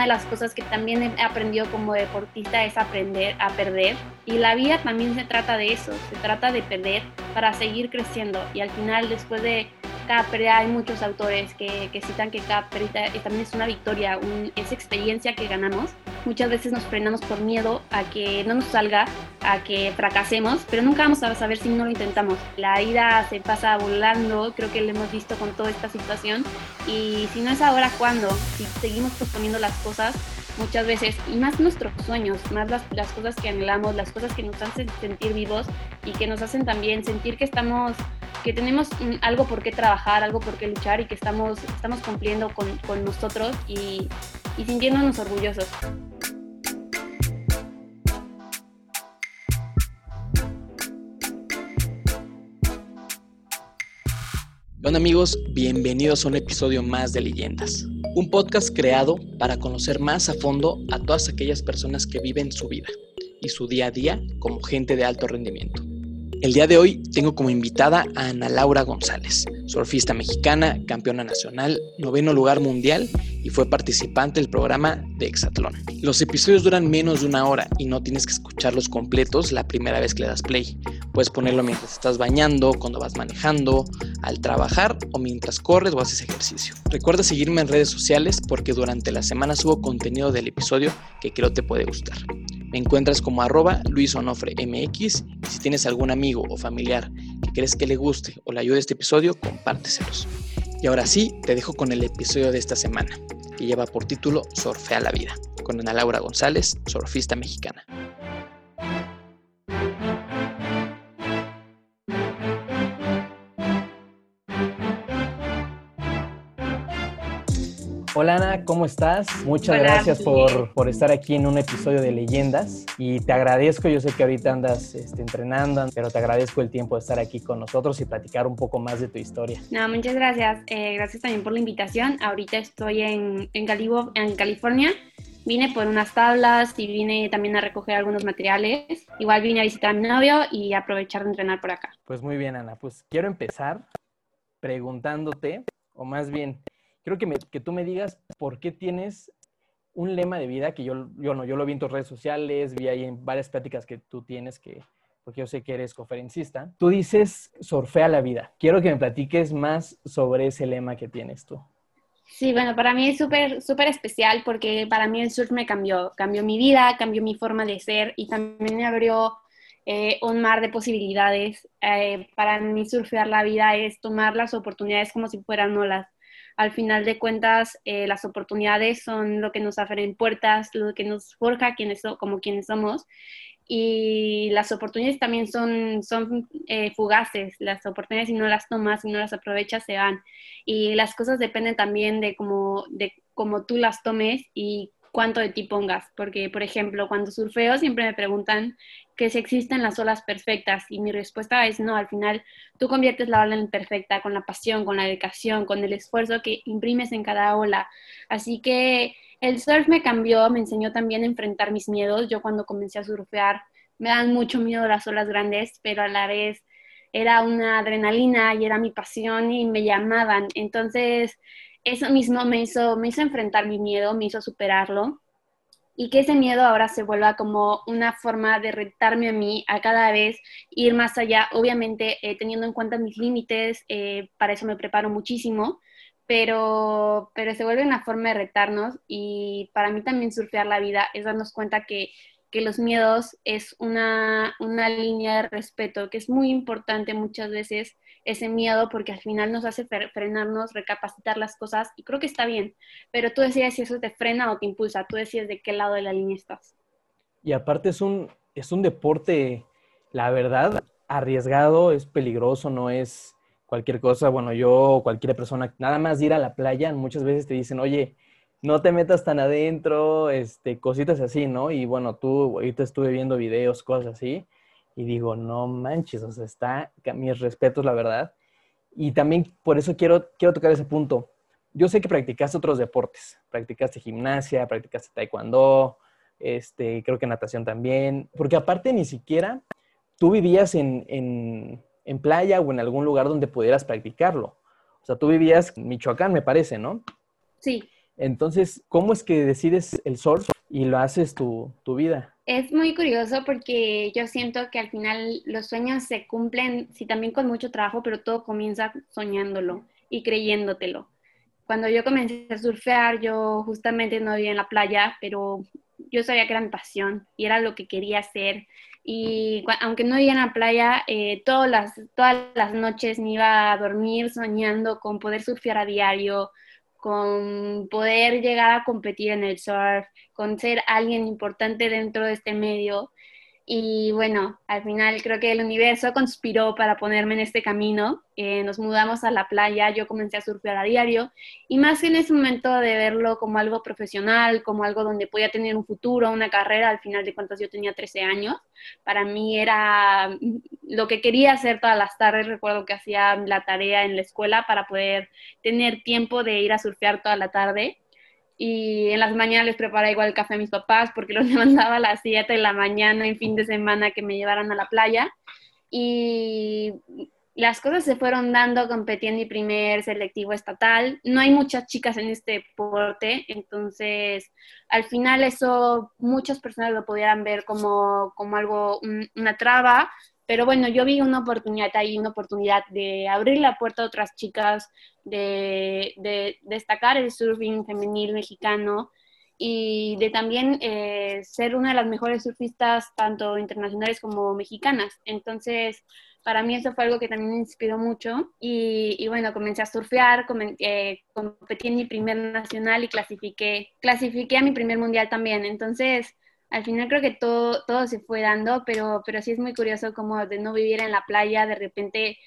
de las cosas que también he aprendido como deportista es aprender a perder. Y la vida también se trata de eso, se trata de perder para seguir creciendo. Y al final, después de cada pérdida, hay muchos autores que, que citan que cada pérdida también es una victoria, un, es experiencia que ganamos. Muchas veces nos frenamos por miedo a que no nos salga, a que fracasemos, pero nunca vamos a saber si no lo intentamos. La vida se pasa volando, creo que lo hemos visto con toda esta situación. Y si no es ahora, ¿cuándo? Si seguimos posponiendo las cosas, muchas veces, y más nuestros sueños, más las, las, cosas que anhelamos, las cosas que nos hacen sentir vivos y que nos hacen también sentir que estamos, que tenemos algo por qué trabajar, algo por qué luchar y que estamos, estamos cumpliendo con, con nosotros y, y sintiéndonos orgullosos. Hola amigos, bienvenidos a un episodio más de Leyendas, un podcast creado para conocer más a fondo a todas aquellas personas que viven su vida y su día a día como gente de alto rendimiento. El día de hoy tengo como invitada a Ana Laura González, surfista mexicana, campeona nacional, noveno lugar mundial y fue participante del programa de Exatlón. Los episodios duran menos de una hora y no tienes que escucharlos completos la primera vez que le das play. Puedes ponerlo mientras estás bañando, cuando vas manejando, al trabajar o mientras corres o haces ejercicio. Recuerda seguirme en redes sociales porque durante la semana subo contenido del episodio que creo te puede gustar. Me encuentras como arroba luisonofremx y si tienes algún amigo o familiar que crees que le guste o le ayude este episodio, compárteselos. Y ahora sí, te dejo con el episodio de esta semana, que lleva por título Surfea la vida, con Ana Laura González, surfista mexicana. Hola Ana, ¿cómo estás? Muchas Hola, gracias por, por, estar aquí en un episodio de Leyendas y te agradezco, yo sé que ahorita andas este, entrenando, pero te agradezco el tiempo de estar aquí con nosotros y platicar un poco más de tu historia. No, muchas gracias. Eh, gracias también por la invitación. Ahorita estoy en, en, Calibo, en California. Vine por unas tablas y vine también a recoger algunos materiales. Igual vine a visitar a mi novio y aprovechar de entrenar por acá. Pues muy bien, Ana. Pues quiero empezar preguntándote, o más bien, quiero que, me, que, tú me digas por qué tienes un lema de vida que yo, yo no, yo lo vi en tus redes sociales, vi ahí en varias pláticas que tú tienes que, porque yo sé que eres conferencista. Tú dices surfea la vida. Quiero que me platiques más sobre ese lema que tienes tú. Sí, bueno, para mí es súper, súper especial porque para mí el surf me cambió, cambió mi vida, cambió mi forma de ser y también me abrió eh, un mar de posibilidades. Eh, para mí surfear la vida es tomar las oportunidades como si fueran olas al final de cuentas eh, las oportunidades son lo que nos abren puertas, lo que nos forja quienes como quienes somos. Y las oportunidades también son, son eh, fugaces, las oportunidades si no las tomas, si no las aprovechas se van. Y las cosas dependen también de cómo, de cómo tú las tomes y cuánto de ti pongas, porque por ejemplo cuando surfeo siempre me preguntan que si existen las olas perfectas y mi respuesta es no, al final tú conviertes la ola en perfecta con la pasión, con la dedicación, con el esfuerzo que imprimes en cada ola. Así que el surf me cambió, me enseñó también a enfrentar mis miedos. Yo cuando comencé a surfear me dan mucho miedo las olas grandes, pero a la vez era una adrenalina y era mi pasión y me llamaban. Entonces eso mismo me hizo, me hizo enfrentar mi miedo, me hizo superarlo y que ese miedo ahora se vuelva como una forma de retarme a mí a cada vez ir más allá, obviamente eh, teniendo en cuenta mis límites, eh, para eso me preparo muchísimo, pero, pero se vuelve una forma de retarnos y para mí también surfear la vida es darnos cuenta que, que los miedos es una, una línea de respeto, que es muy importante muchas veces ese miedo porque al final nos hace frenarnos, recapacitar las cosas y creo que está bien, pero tú decides si eso te frena o te impulsa, tú decides de qué lado de la línea estás. Y aparte es un, es un deporte, la verdad, arriesgado, es peligroso, no es cualquier cosa, bueno, yo cualquier persona, nada más ir a la playa, muchas veces te dicen, oye, no te metas tan adentro, este, cositas así, ¿no? Y bueno, tú ahorita estuve viendo videos, cosas así, y digo, no manches, o sea, está, mis respetos, la verdad. Y también por eso quiero, quiero tocar ese punto. Yo sé que practicaste otros deportes, practicaste gimnasia, practicaste taekwondo, este, creo que natación también, porque aparte ni siquiera tú vivías en, en, en playa o en algún lugar donde pudieras practicarlo. O sea, tú vivías en Michoacán, me parece, ¿no? Sí. Entonces, ¿cómo es que decides el surf y lo haces tu, tu vida? Es muy curioso porque yo siento que al final los sueños se cumplen, sí, también con mucho trabajo, pero todo comienza soñándolo y creyéndotelo. Cuando yo comencé a surfear, yo justamente no vivía en la playa, pero yo sabía que era mi pasión y era lo que quería hacer. Y aunque no vivía en la playa, eh, todas, todas las noches me iba a dormir soñando con poder surfear a diario, con poder llegar a competir en el surf, con ser alguien importante dentro de este medio. Y bueno, al final creo que el universo conspiró para ponerme en este camino. Eh, nos mudamos a la playa, yo comencé a surfear a diario y más en ese momento de verlo como algo profesional, como algo donde podía tener un futuro, una carrera, al final de cuentas yo tenía 13 años. Para mí era lo que quería hacer todas las tardes. Recuerdo que hacía la tarea en la escuela para poder tener tiempo de ir a surfear toda la tarde y en las mañanas les preparaba igual el café a mis papás porque los levantaba a las 7 de la mañana en fin de semana que me llevaran a la playa. Y las cosas se fueron dando, competí en mi primer selectivo estatal. No hay muchas chicas en este deporte, entonces al final eso muchas personas lo pudieran ver como, como algo, una traba, pero bueno, yo vi una oportunidad ahí, una oportunidad de abrir la puerta a otras chicas, de, destacar el surfing femenil mexicano y de también eh, ser una de las mejores surfistas, tanto internacionales como mexicanas. Entonces, para mí eso fue algo que también me inspiró mucho y, bueno, comencé a surfear, eh, competí en mi primer nacional y clasifiqué, clasifiqué a mi primer mundial también. Entonces, al final creo que todo, todo se fue dando, pero, pero sí es muy curioso como de no vivir en la playa, de repente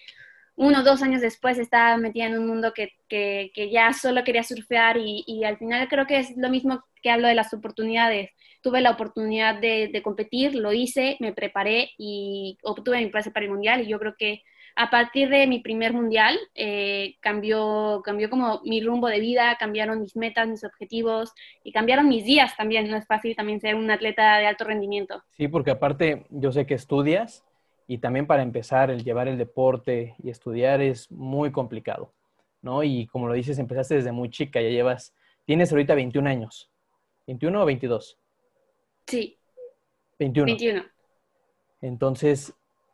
uno o dos años después estaba metida en un mundo que, que, ya solo quería surfear y, y, al final creo que es lo mismo que hablo de las oportunidades. Tuve la oportunidad de, de competir, lo hice, me preparé y obtuve mi pase para el mundial y yo creo que a partir de mi primer mundial eh, cambió, cambió como mi rumbo de vida, cambiaron mis metas, mis objetivos y cambiaron mis días también. No es fácil también ser un atleta de alto rendimiento. Sí, porque aparte yo sé que estudias y también para empezar el llevar el deporte y estudiar es muy complicado, ¿no? Y como lo dices, empezaste desde muy chica, ya llevas, tienes ahorita 21 años. ¿21 o 22? Sí. 21. 21. Entonces,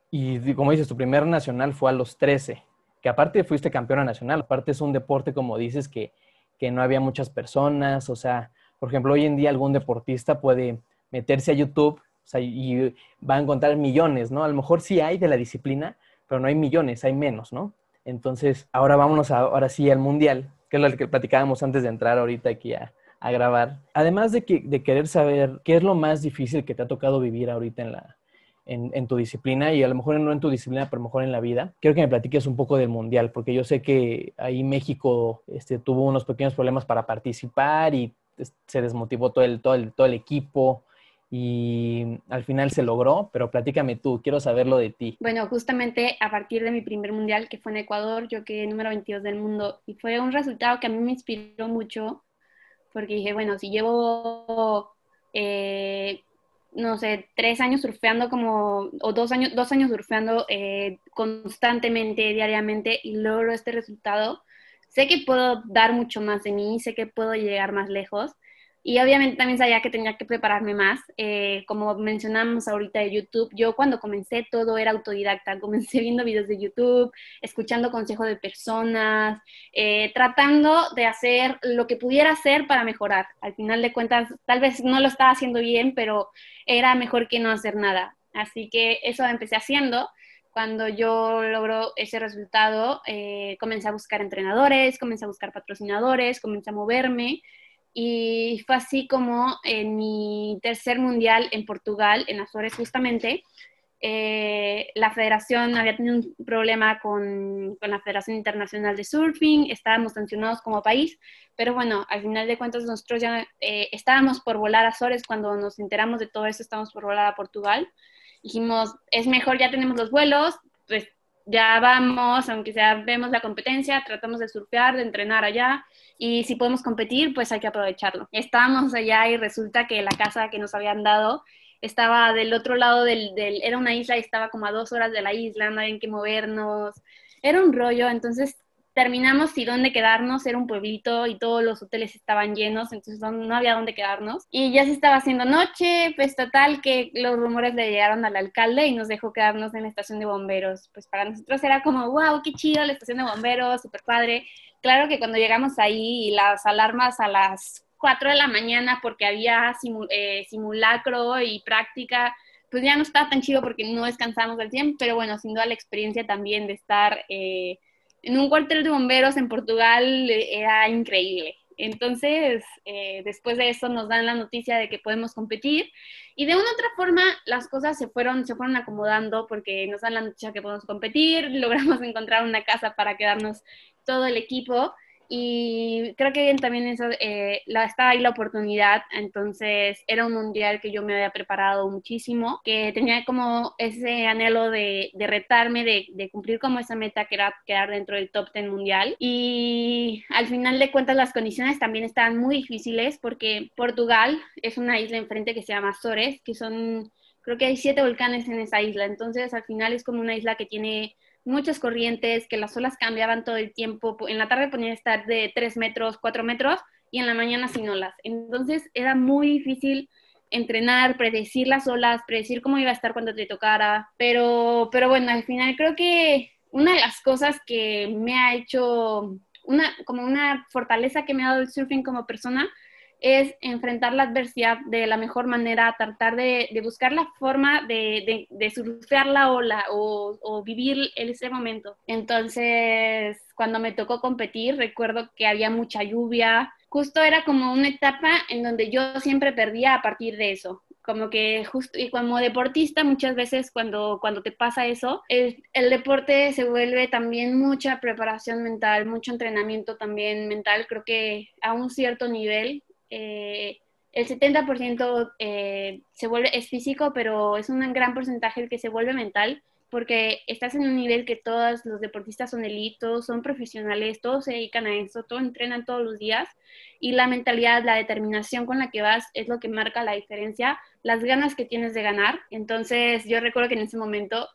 y como dices, tu primer nacional fue a los 13, que aparte fuiste campeona nacional, aparte es un deporte, como dices, que, que no había muchas personas, o sea, por ejemplo, hoy en día algún deportista puede meterse a YouTube o sea, y va a encontrar millones, ¿no? A lo mejor sí hay de la disciplina, pero no hay millones, hay menos, ¿no? Entonces, ahora vámonos ahora sí al mundial, que es lo que platicábamos antes de entrar ahorita aquí a, a grabar. Además de, que, de querer saber qué es lo más difícil que te ha tocado vivir ahorita en la, en, tu disciplina y a lo mejor no en tu disciplina, pero mejor en la vida. Quiero que me platiques un poco del Mundial, porque yo sé que ahí México este, tuvo unos pequeños problemas para participar y se desmotivó todo el, todo el, todo el equipo y al final se logró, pero platícame tú, quiero saberlo de ti. Bueno, justamente a partir de mi primer mundial, que fue en Ecuador, yo quedé número 22 del mundo y fue un resultado que a mí me inspiró mucho, porque dije, bueno, si llevo eh, no sé, tres años surfeando como, o dos años, dos años surfeando eh, constantemente, diariamente, y logro este resultado, sé que puedo dar mucho más de mí, sé que puedo llegar más lejos, y obviamente también sabía que tenía que prepararme más. Eh, como mencionamos ahorita de YouTube, yo cuando comencé todo era autodidacta. Comencé viendo videos de YouTube, escuchando consejos de personas, eh, tratando de hacer lo que pudiera hacer para mejorar. Al final de cuentas, tal vez no lo estaba haciendo bien, pero era mejor que no hacer nada. Así que eso empecé haciendo. Cuando yo logro ese resultado, eh, comencé a buscar entrenadores, comencé a buscar patrocinadores, comencé a moverme y fue así como en mi tercer mundial en Portugal, en Azores justamente, eh, la federación había tenido un problema con, con, la Federación Internacional de Surfing, estábamos sancionados como país, pero bueno, al final de cuentas nosotros ya eh, estábamos por volar a Azores cuando nos enteramos de todo eso, estábamos por volar a Portugal. Dijimos, es mejor, ya tenemos los vuelos, pues ya vamos, aunque sea vemos la competencia, tratamos de surfear, de entrenar allá y si podemos competir, pues hay que aprovecharlo. Estábamos allá y resulta que la casa que nos habían dado estaba del otro lado del, era una isla y estaba como a dos horas de la isla, no había que movernos, era un rollo, entonces terminamos y dónde quedarnos, era un pueblito y todos los hoteles estaban llenos, entonces no, había dónde quedarnos. Y ya se estaba haciendo noche, pues total que los rumores le llegaron al alcalde y nos dejó quedarnos en la estación de bomberos. Pues para nosotros era como, wow, qué chido la estación de bomberos, súper padre. Claro que cuando llegamos ahí y las alarmas a las 4 de la mañana porque había eh, simulacro y práctica, pues ya no estaba tan chido porque no descansamos al tiempo, pero bueno, sin duda la experiencia también de estar... Eh, en un cuartel de bomberos en Portugal eh, era increíble. Entonces, eh, después de eso nos dan la noticia de que podemos competir y de una u otra forma las cosas se fueron, se fueron acomodando porque nos dan la noticia que podemos competir, logramos encontrar una casa para quedarnos todo el equipo y creo que también eso, eh, la, estaba ahí la oportunidad, entonces era un mundial que yo me había preparado muchísimo, que tenía como ese anhelo de, de retarme, de, de, cumplir como esa meta que era quedar dentro del top 10 mundial. Y al final de cuentas las condiciones también estaban muy difíciles porque Portugal es una isla enfrente que se llama Azores, que son, creo que hay siete volcanes en esa isla, entonces al final es como una isla que tiene muchas corrientes, que las olas cambiaban todo el tiempo. En la tarde ponía estar de 3 metros, 4 metros y en la mañana sin olas. Entonces era muy difícil entrenar, predecir las olas, predecir cómo iba a estar cuando te tocara. Pero, pero bueno, al final creo que una de las cosas que me ha hecho una, como una fortaleza que me ha dado el surfing como persona es enfrentar la adversidad de la mejor manera, tratar de, buscar la forma de, surfear la ola o, vivir ese momento. Entonces, cuando me tocó competir, recuerdo que había mucha lluvia. Justo era como una etapa en donde yo siempre perdía a partir de eso como que justo y como deportista muchas veces cuando, cuando te pasa eso, el, deporte se vuelve también mucha preparación mental, mucho entrenamiento también mental, creo que a un cierto nivel eh, el 70% eh, se vuelve, es físico, pero es un gran porcentaje el que se vuelve mental, porque estás en un nivel que todos los deportistas son elitos, son profesionales, todos se dedican a eso, todos entrenan todos los días, y la mentalidad, la determinación con la que vas es lo que marca la diferencia, las ganas que tienes de ganar. Entonces yo recuerdo que en ese momento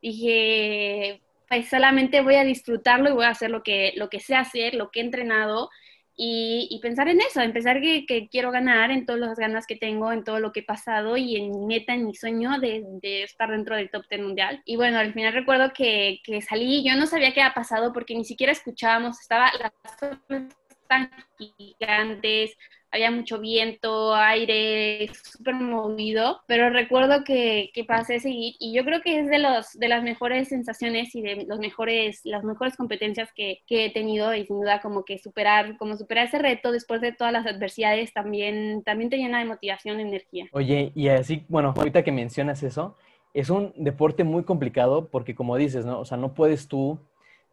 dije, pues solamente voy a disfrutarlo y voy a hacer lo que, lo que sé hacer, lo que he entrenado, y, pensar en eso, en pensar que, quiero ganar en todas las ganas que tengo, en todo lo que he pasado y en mi meta, en mi sueño de, estar dentro del top 10 mundial. Y bueno, al final recuerdo que, que salí, yo no sabía qué había pasado porque ni siquiera escuchábamos, estaba las tan gigantes, había mucho viento, aire, súper movido, pero recuerdo que, que pasé a seguir y yo creo que es de, los, de las mejores sensaciones y de los mejores, las mejores competencias que, que he tenido y sin duda como que superar, como superar ese reto después de todas las adversidades también, también te llena de motivación, de energía. Oye, y así, bueno, ahorita que mencionas eso, es un deporte muy complicado porque como dices, ¿no? O sea, no puedes tú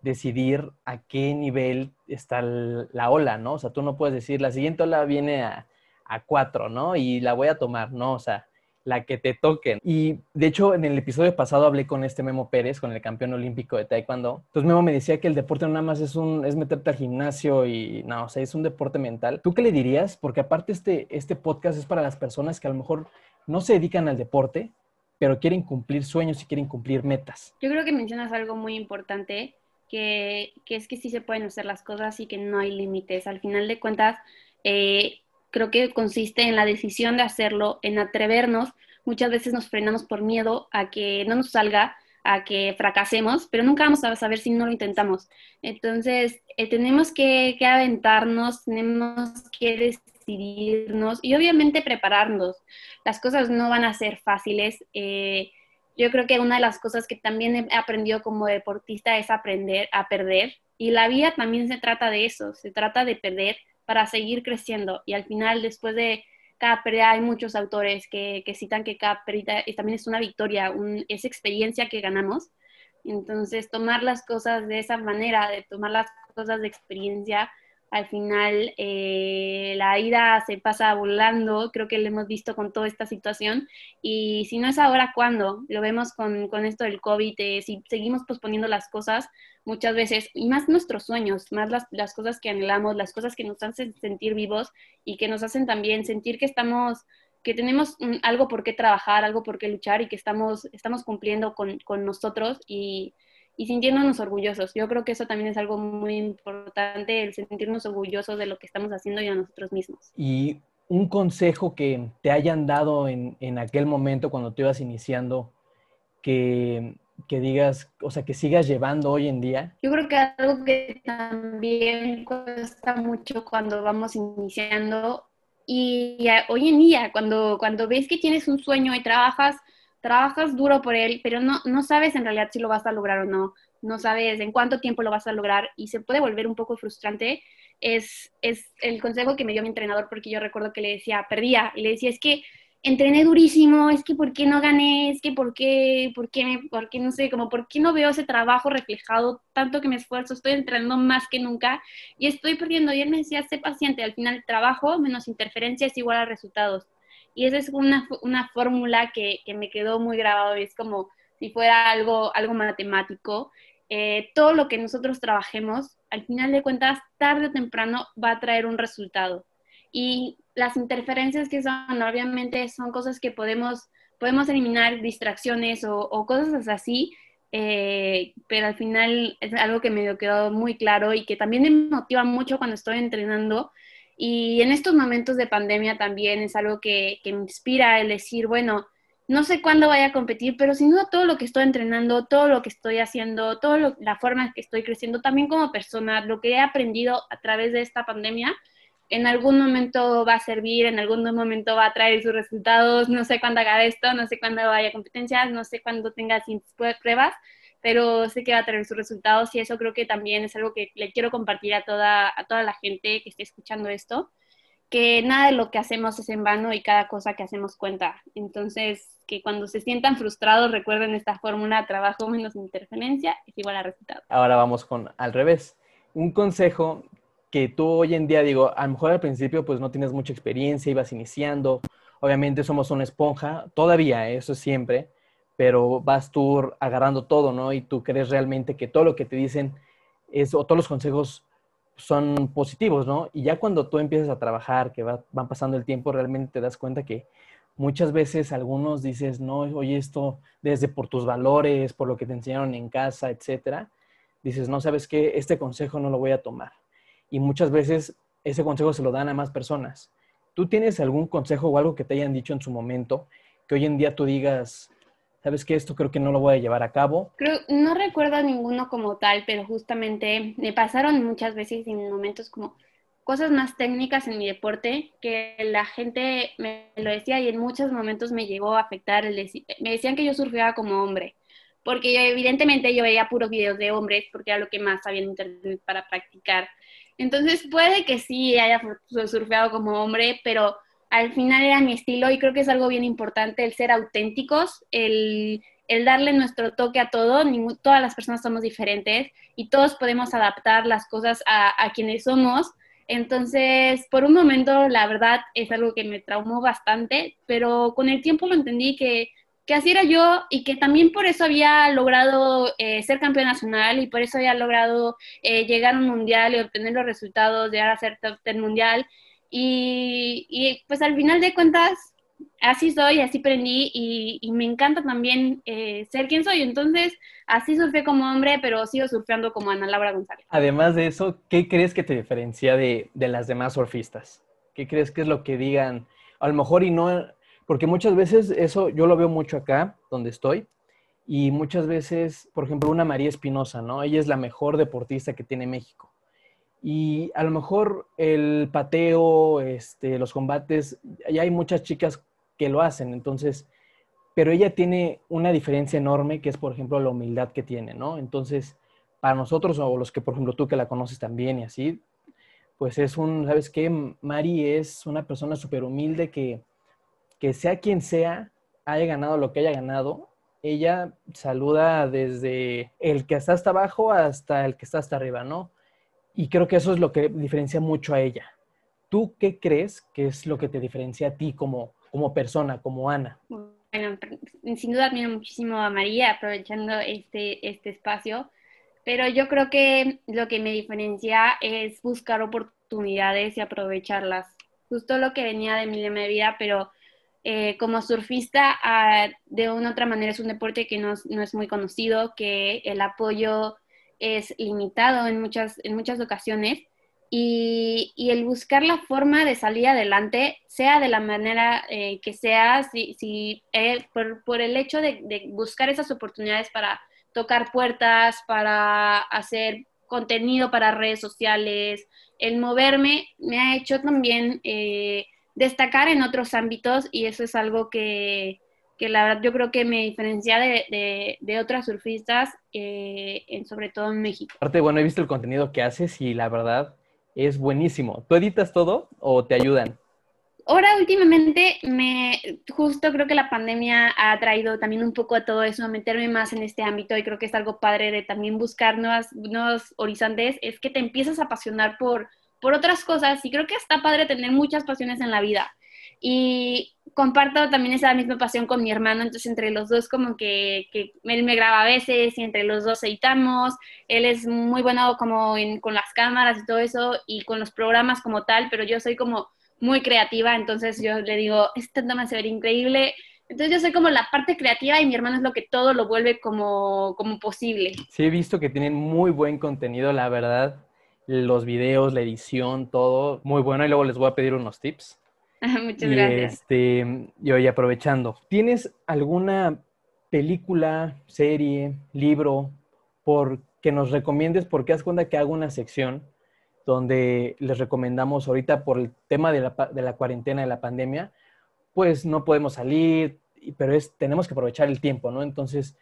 decidir a qué nivel está la ola, ¿no? O sea, tú no puedes decir, la siguiente ola viene a, a cuatro, ¿no? Y la voy a tomar, ¿no? O sea, la que te toquen. Y de hecho, en el episodio pasado hablé con este Memo Pérez, con el campeón olímpico de Taekwondo. Entonces Memo me decía que el deporte no nada más es un es meterte al gimnasio y no, o sea, es un deporte mental. ¿Tú qué le dirías? Porque aparte este, este podcast es para las personas que a lo mejor no se dedican al deporte, pero quieren cumplir sueños y quieren cumplir metas. Yo creo que mencionas algo muy importante que, es que sí se pueden hacer las cosas y que no hay límites. Al final de cuentas, eh, creo que consiste en la decisión de hacerlo, en atrevernos. Muchas veces nos frenamos por miedo a que no nos salga, a que fracasemos, pero nunca vamos a saber si no lo intentamos. Entonces, eh, tenemos que, aventarnos, tenemos que decidirnos y obviamente prepararnos. Las cosas no van a ser fáciles. Eh, yo creo que una de las cosas que también he aprendido como deportista es aprender a perder. Y la vida también se trata de eso, se trata de perder para seguir creciendo. Y al final, después de cada pérdida, hay muchos autores que, citan que cada pérdida también es una victoria, un, es experiencia que ganamos. Entonces, tomar las cosas de esa manera, de tomar las cosas de experiencia, al final eh, la ida se pasa volando, creo que lo hemos visto con toda esta situación, y si no es ahora, ¿cuándo? Lo vemos con, esto del COVID, eh, si seguimos posponiendo las cosas muchas veces, y más nuestros sueños, más las, las, cosas que anhelamos, las cosas que nos hacen sentir vivos y que nos hacen también sentir que estamos que tenemos algo por qué trabajar, algo por qué luchar y que estamos, estamos cumpliendo con, con nosotros y, y sintiéndonos orgullosos. Yo creo que eso también es algo muy importante, el sentirnos orgullosos de lo que estamos haciendo y a nosotros mismos. Y un consejo que te hayan dado en, en aquel momento cuando te ibas iniciando, que, que digas, o sea, que sigas llevando hoy en día? Yo creo que algo que también cuesta mucho cuando vamos iniciando y hoy en día, cuando, cuando ves que tienes un sueño y trabajas, trabajas duro por él, pero no, no sabes en realidad si lo vas a lograr o no, no sabes en cuánto tiempo lo vas a lograr y se puede volver un poco frustrante, es, es el consejo que me dio mi entrenador porque yo recuerdo que le decía, perdía, y le decía, es que entrené durísimo, es que por qué no gané, es que por qué, por qué, me, por qué no sé, como por qué no veo ese trabajo reflejado, tanto que me esfuerzo, estoy entrenando más que nunca y estoy perdiendo. Y él me decía, sé paciente, al final trabajo menos interferencia es igual a resultados. Y esa es una, una fórmula que, que, me quedó muy grabado y es como si fuera algo, algo matemático. Eh, todo lo que nosotros trabajemos, al final de cuentas, tarde o temprano va a traer un resultado. Y las interferencias que son, obviamente, son cosas que podemos, podemos eliminar, distracciones o, cosas así, eh, pero al final es algo que me quedó muy claro y que también me motiva mucho cuando estoy entrenando. Y en estos momentos de pandemia también es algo que, que me inspira el decir, bueno, no sé cuándo vaya a competir, pero sin duda todo lo que estoy entrenando, todo lo que estoy haciendo, toda la forma en que estoy creciendo, también como persona, lo que he aprendido a través de esta pandemia, en algún momento va a servir, en algún momento va a traer sus resultados, no sé cuándo haga esto, no sé cuándo vaya a competencias, no sé cuándo tenga pruebas, pero sé que va a traer sus resultados y eso creo que también es algo que le quiero compartir a toda, a toda la gente que esté escuchando esto, que nada de lo que hacemos es en vano y cada cosa que hacemos cuenta. Entonces, que cuando se sientan frustrados recuerden esta fórmula, trabajo menos interferencia es igual a resultado. Ahora vamos con al revés. Un consejo que tú hoy en día, digo, a lo mejor al principio pues no tienes mucha experiencia, ibas iniciando, obviamente somos una esponja, todavía, eso siempre, pero vas tú agarrando todo, ¿no? Y tú crees realmente que todo lo que te dicen es, o todos los consejos son positivos, ¿no? Y ya cuando tú empiezas a trabajar, que va, van pasando el tiempo, realmente te das cuenta que muchas veces algunos dices, no, oye, esto desde por tus valores, por lo que te enseñaron en casa, etcétera, dices, no, sabes qué, este consejo no lo voy a tomar y muchas veces ese consejo se lo dan a más personas. ¿Tú tienes algún consejo o algo que te hayan dicho en su momento que hoy en día tú digas, sabes que esto creo que no lo voy a llevar a cabo? Creo, no recuerdo ninguno como tal, pero justamente me pasaron muchas veces en momentos como cosas más técnicas en mi deporte que la gente me lo decía y en muchos momentos me llegó a afectar. Me decían que yo surfeaba como hombre, porque evidentemente yo veía puros videos de hombres porque era lo que más había en internet para practicar. Entonces puede que sí haya surfeado como hombre, pero al final era mi estilo y creo que es algo bien importante el ser auténticos, el, darle nuestro toque a todo. todas las personas somos diferentes y todos podemos adaptar las cosas a, quienes somos. Entonces, por un momento, la verdad es algo que me traumó bastante, pero con el tiempo lo entendí que que así era yo y que también por eso había logrado eh, ser campeón nacional y por eso había logrado eh, llegar a un mundial y obtener los resultados, llegar a ser top ten mundial. Y, pues al final de cuentas, así soy, así aprendí y, y me encanta también eh, ser quien soy. Entonces, así surfé como hombre, pero sigo surfeando como Ana Laura González. Además de eso, ¿qué crees que te diferencia de, de las demás surfistas? ¿Qué crees que es lo que digan? A lo mejor y no porque muchas veces eso yo lo veo mucho acá, donde estoy, y muchas veces, por ejemplo, una María Espinosa, ¿no? Ella es la mejor deportista que tiene México. Y a lo mejor el pateo, este, los combates, ya hay muchas chicas que lo hacen, entonces, pero ella tiene una diferencia enorme que es, por ejemplo, la humildad que tiene, ¿no? Entonces, para nosotros, o los que, por ejemplo, tú que la conoces también y así, pues es un, ¿sabes qué? Mari es una persona súper humilde que, que sea quien sea, haya ganado lo que haya ganado, ella saluda desde el que está hasta abajo hasta el que está hasta arriba, ¿no? Y creo que eso es lo que diferencia mucho a ella. ¿Tú qué crees que es lo que te diferencia a ti como, como persona, como Ana? Bueno, sin duda admiro muchísimo a María aprovechando este, este espacio, pero yo creo que lo que me diferencia es buscar oportunidades y aprovecharlas. Justo lo que venía de mi, de mi vida, pero eh, como surfista, ah, de una u otra manera es un deporte que no, no, es muy conocido, que el apoyo es limitado en muchas, en muchas ocasiones. Y, el buscar la forma de salir adelante, sea de la manera eh, que sea, si, si eh, por, por, el hecho de, de buscar esas oportunidades para tocar puertas, para hacer contenido para redes sociales, el moverme me ha hecho también eh, destacar en otros ámbitos y eso es algo que, que la verdad yo creo que me diferencia de, de, otras surfistas, eh, en, sobre todo en México. Aparte, bueno, he visto el contenido que haces y la verdad es buenísimo. ¿Tú editas todo o te ayudan? Ahora últimamente me justo creo que la pandemia ha traído también un poco a todo eso, a meterme más en este ámbito y creo que es algo padre de también buscar nuevas, nuevos horizontes, es que te empiezas a apasionar por, por otras cosas y creo que está padre tener muchas pasiones en la vida. Y comparto también esa misma pasión con mi hermano, entonces entre los dos como que, él me graba a veces y entre los dos editamos, él es muy bueno como con las cámaras y todo eso y con los programas como tal, pero yo soy como muy creativa, entonces yo le digo, este tema se ve increíble. Entonces yo soy como la parte creativa y mi hermano es lo que todo lo vuelve como, como posible. Sí, he visto que tienen muy buen contenido, la verdad. Los videos, la edición, todo muy bueno. Y luego les voy a pedir unos tips. Muchas gracias. Este, y hoy aprovechando, ¿tienes alguna película, serie, libro por que nos recomiendes? Porque haz cuenta que hago una sección donde les recomendamos ahorita por el tema de la, de la cuarentena, de la pandemia, pues no podemos salir, pero es, tenemos que aprovechar el tiempo, ¿no? Entonces,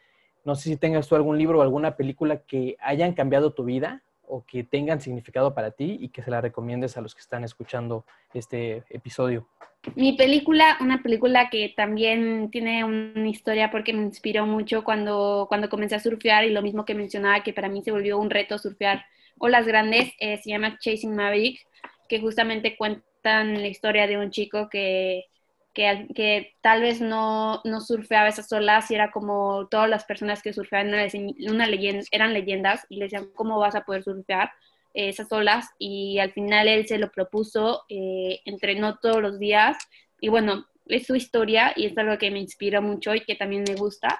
no sé si tengas tú algún libro o alguna película que hayan cambiado tu vida o que tengan significado para ti y que se la recomiendes a los que están escuchando este episodio. Mi película, una película que también tiene una historia porque me inspiró mucho cuando, cuando comencé a surfear y lo mismo que mencionaba, que para mí se volvió un reto surfear olas grandes, eh, se llama Chasing Maverick, que justamente cuentan la historia de un chico que, que, tal vez no, no, surfeaba esas olas y era como todas las personas que surfeaban una, leyenda, eran leyendas y le decían, ¿cómo vas a poder surfear? Eh, esas olas y al final él se lo propuso, eh, entrenó todos los días y bueno, es su historia y es algo que me inspira mucho y que también me gusta.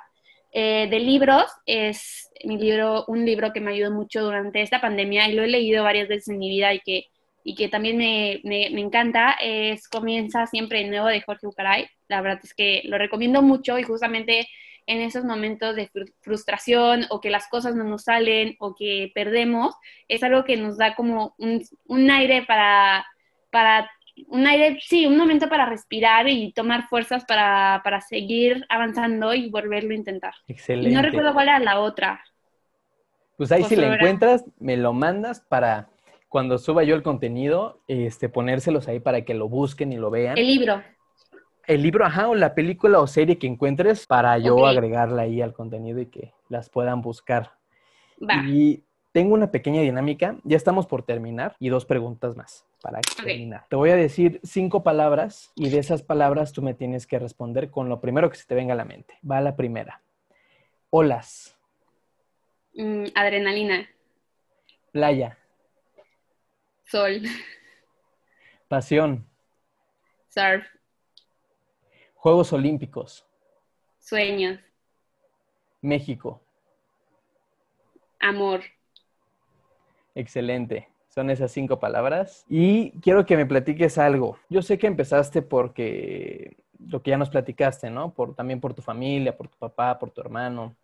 Eh, de libros, es mi libro, un libro que me ayudó mucho durante esta pandemia y lo he leído varias veces en mi vida y que, y que también me, me, encanta, es Comienza siempre de nuevo de Jorge Bucaray. La verdad es que lo recomiendo mucho y justamente en esos momentos de frustración o que las cosas no nos salen o que perdemos, es algo que nos da como un, un aire para, para un aire, sí, un momento para respirar y tomar fuerzas para, para seguir avanzando y volverlo a intentar. Excelente. Y no recuerdo cuál era la otra. Pues ahí si la encuentras, me lo mandas para cuando suba yo el contenido, este, ponérselos ahí para que lo busquen y lo vean. El libro. El libro, ajá, o la película o serie que encuentres para yo agregarla ahí al contenido y que las puedan buscar. Va. Y tengo una pequeña dinámica, ya estamos por terminar y dos preguntas más para terminar. Te voy a decir cinco palabras y de esas palabras tú me tienes que responder con lo primero que se te venga a la mente. Va la primera. Olas. Mm, adrenalina. Playa. Sol. Pasión. Surf. Juegos Olímpicos. Sueños. México. Amor. Excelente. Son esas cinco palabras. Y quiero que me platiques algo. Yo sé que empezaste porque lo que ya nos platicaste, ¿no? Por, también por tu familia, por tu papá, por tu hermano.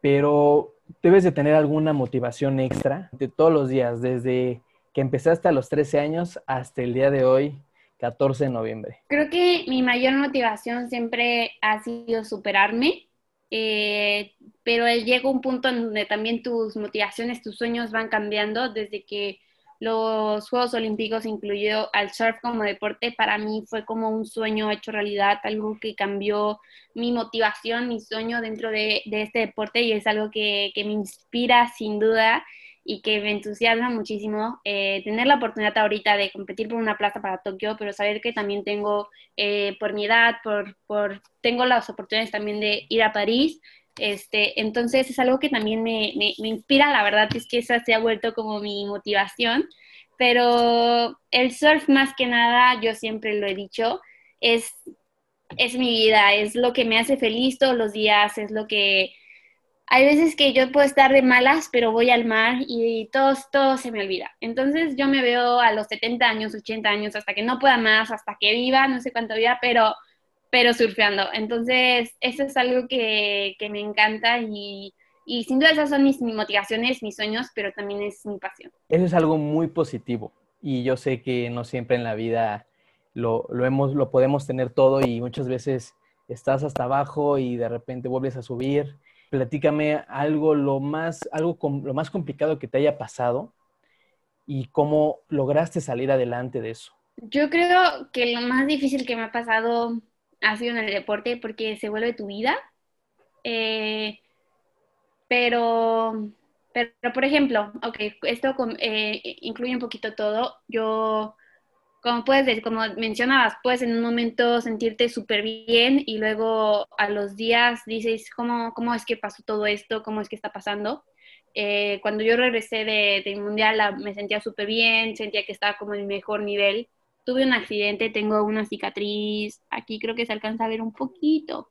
Pero debes de tener alguna motivación extra de todos los días, desde que empezaste a los 13 años hasta el día de hoy, 14 de noviembre. Creo que mi mayor motivación siempre ha sido superarme eh, pero llega un punto en donde también tus motivaciones, tus sueños van cambiando desde que los Juegos Olímpicos incluyó al surf como deporte, para mí fue como un sueño hecho realidad, algo que cambió mi motivación, mi sueño dentro de, de este deporte y es algo que, que me inspira sin duda y que me entusiasma muchísimo eh, tener la oportunidad ahorita de competir por una plaza para Tokio, pero saber que también tengo, eh, por mi edad, por, por, tengo las oportunidades también de ir a París. Este, entonces es algo que también me, me, me inspira, la verdad es que esa se ha vuelto como mi motivación, pero el surf más que nada, yo siempre lo he dicho, es es mi vida, es lo que me hace feliz todos los días, es lo que... Hay veces que yo puedo estar de malas, pero voy al mar y todo, todo se me olvida. Entonces yo me veo a los 70 años, 80 años, hasta que no pueda más, hasta que viva, no sé cuánto viva, pero, pero surfeando. Entonces eso es algo que, que me encanta y, y sin duda esas son mis, mis motivaciones, mis sueños, pero también es mi pasión. Eso es algo muy positivo y yo sé que no siempre en la vida lo, lo, hemos, lo podemos tener todo y muchas veces estás hasta abajo y de repente vuelves a subir. Platícame algo lo más, algo lo más complicado que te haya pasado y cómo lograste salir adelante de eso. Yo creo que lo más difícil que me ha pasado ha sido en el deporte porque se vuelve tu vida. Eh, pero, pero, por ejemplo, ok, esto eh, incluye un poquito todo. Yo como puedes, como mencionabas, puedes en un momento sentirte súper bien y luego a los días dices, ¿cómo, ¿cómo es que pasó todo esto? ¿Cómo es que está pasando? Eh, cuando yo regresé del de mundial me sentía súper bien, sentía que estaba como en el mejor nivel. Tuve un accidente, tengo una cicatriz, aquí creo que se alcanza a ver un poquito.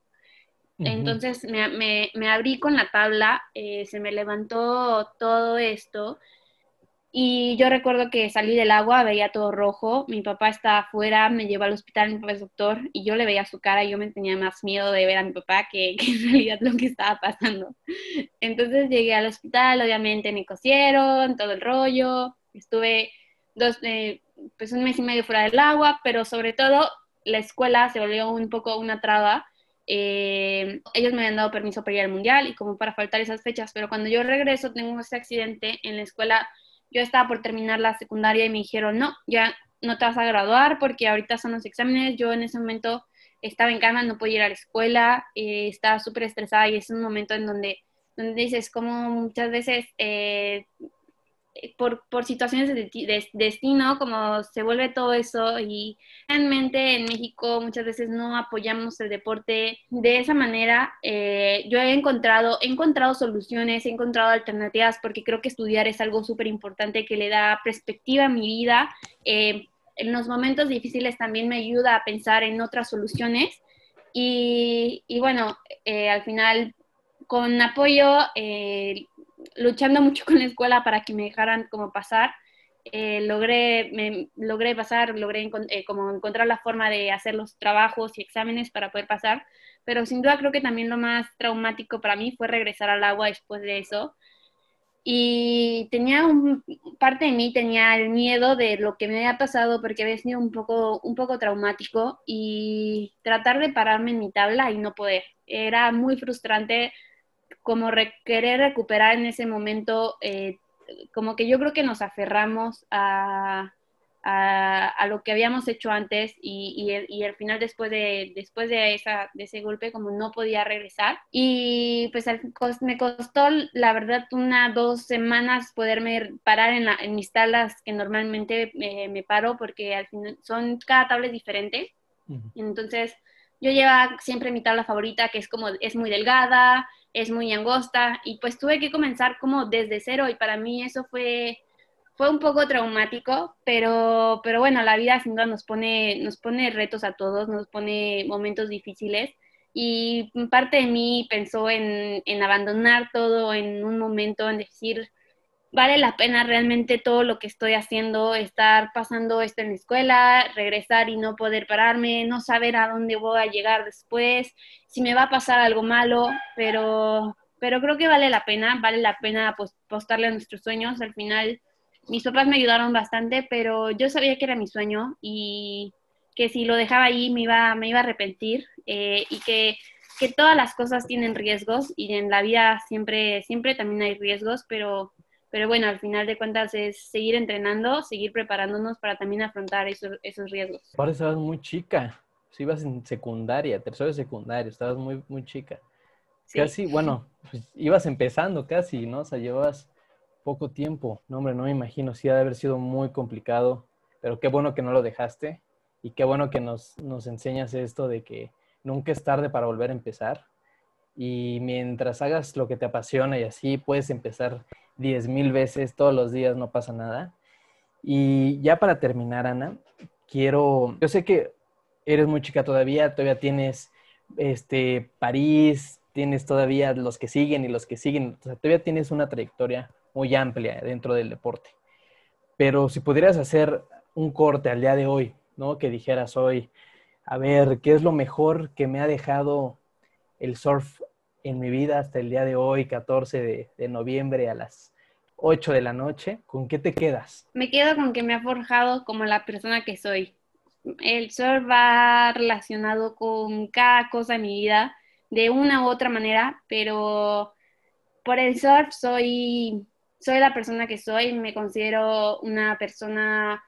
Entonces me, me, me, abrí con la tabla, eh, se me levantó todo esto y yo recuerdo que salí del agua, veía todo rojo, mi papá estaba afuera, me llevó al hospital, mi papá es doctor, y yo le veía su cara y yo me tenía más miedo de ver a mi papá que, en realidad lo que estaba pasando. Entonces llegué al hospital, obviamente me cosieron, todo el rollo, estuve dos, eh, pues un mes y medio fuera del agua, pero sobre todo la escuela se volvió un poco una traba. Eh, ellos me habían dado permiso para ir al mundial y como para faltar esas fechas, pero cuando yo regreso tengo ese accidente en la escuela yo estaba por terminar la secundaria y me dijeron, no, ya no te vas a graduar porque ahorita son los exámenes. Yo en ese momento estaba en cama, no podía ir a la escuela, eh, estaba súper estresada y es un momento en donde, donde dices, como muchas veces eh, por, por situaciones de, destino, como se vuelve todo eso y realmente en México muchas veces no apoyamos el deporte de esa manera. Eh, yo he encontrado, encontrado soluciones, he encontrado alternativas porque creo que estudiar es algo súper importante que le da perspectiva a mi vida. Eh, en los momentos difíciles también me ayuda a pensar en otras soluciones y, bueno, eh, al final con apoyo luchando mucho con la escuela para que me dejaran como pasar. Eh, logré, me, logré pasar, logré eh, como encontrar la forma de hacer los trabajos y exámenes para poder pasar, pero sin duda creo que también lo más traumático para mí fue regresar al agua después de eso. Y tenía un, parte de mí tenía el miedo de lo que me había pasado porque había sido un poco, un poco traumático y tratar de pararme en mi tabla y no poder. Era muy frustrante como querer recuperar en ese momento, eh, como que yo creo que nos aferramos a, a, lo que habíamos hecho antes y, y, al final después de, después de, esa, de ese golpe como no podía regresar y pues me costó la verdad una, dos semanas poderme parar en, en mis tablas que normalmente me paro porque al final son cada tabla es diferente. Entonces yo llevaba siempre mi tabla favorita que es como es muy delgada, es muy angosta y pues tuve que comenzar como desde cero y para mí eso fue, fue un poco traumático, pero, pero bueno, la vida sin nos pone, nos pone retos a todos, nos pone momentos difíciles y parte de mí pensó en, en abandonar todo en un momento, en decir, vale la pena realmente todo lo que estoy haciendo, estar pasando esto en la escuela, regresar y no poder pararme, no saber a dónde voy a llegar después, si me va a pasar algo malo, pero, pero creo que vale la pena, vale la pena apostarle a nuestros sueños. Al final, mis papás me ayudaron bastante, pero yo sabía que era mi sueño y que si lo dejaba ahí me iba, me iba a arrepentir eh, y que, que todas las cosas tienen riesgos y en la vida siempre, siempre también hay riesgos, pero pero bueno, al final de cuentas es seguir entrenando, seguir preparándonos para también afrontar esos, esos riesgos. Ahora estabas muy chica, si ibas en secundaria, tercero de secundaria, estabas muy, muy chica. Casi, bueno, pues, ibas empezando casi, ¿no? O sea, llevabas poco tiempo. No, hombre, no me imagino, sí ha de haber sido muy complicado, pero qué bueno que no lo dejaste y qué bueno que nos, nos enseñas esto de que nunca es tarde para volver a empezar. Y mientras hagas lo que te apasiona y así puedes empezar diez mil veces todos los días, no pasa nada. Y ya para terminar, Ana, quiero, yo sé que eres muy chica todavía, todavía tienes este, París, tienes todavía los que siguen y los que siguen, o sea, todavía tienes una trayectoria muy amplia dentro del deporte. Pero si pudieras hacer un corte al día de hoy, ¿no? Que dijeras hoy, a ver, ¿qué es lo mejor que me ha dejado el surf en mi vida hasta el día de hoy, 14 de, de noviembre a las 8 de la noche? ¿Con qué te quedas? Me quedo con que me ha forjado como la persona que soy. El surf va relacionado con cada cosa en mi vida de una u otra manera, pero por el surf soy soy la persona que soy, me considero una persona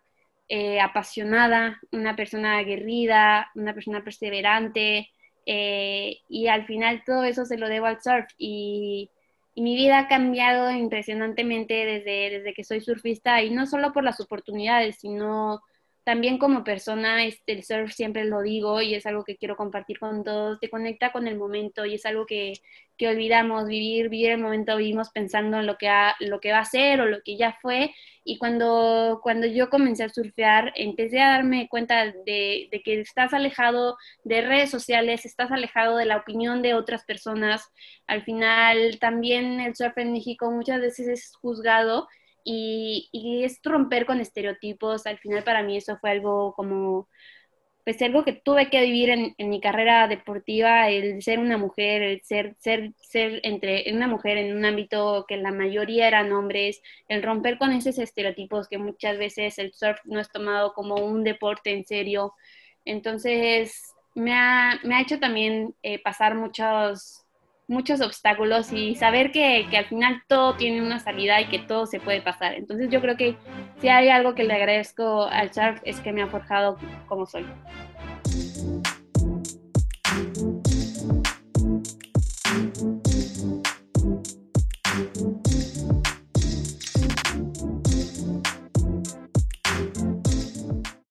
eh, apasionada, una persona aguerrida, una persona perseverante, eh, y al final todo eso se lo debo al surf. Y, mi vida ha cambiado impresionantemente desde, desde que soy surfista, y no solo por las oportunidades, sino también como persona, este, el surf siempre lo digo y es algo que quiero compartir con todos, te conecta con el momento y es algo que, que olvidamos, vivir, vivir el momento, vivimos pensando en lo que, lo que va a ser o lo que ya fue. Y cuando, cuando yo comencé a surfear, empecé a darme cuenta de, de que estás alejado de redes sociales, estás alejado de la opinión de otras personas. Al final, también el surf en México muchas veces es juzgado y, es romper con estereotipos. Al final para mí eso fue algo como, pues algo que tuve que vivir en, mi carrera deportiva, el ser una mujer, el ser, ser, ser entre una mujer en un ámbito que la mayoría eran hombres, el romper con esos estereotipos que muchas veces el surf no es tomado como un deporte en serio. Entonces, me ha, me ha hecho también eh, pasar muchos, muchos obstáculos y saber que, que, al final todo tiene una salida y que todo se puede pasar. Entonces yo creo que si hay algo que le agradezco al surf es que me ha forjado como soy.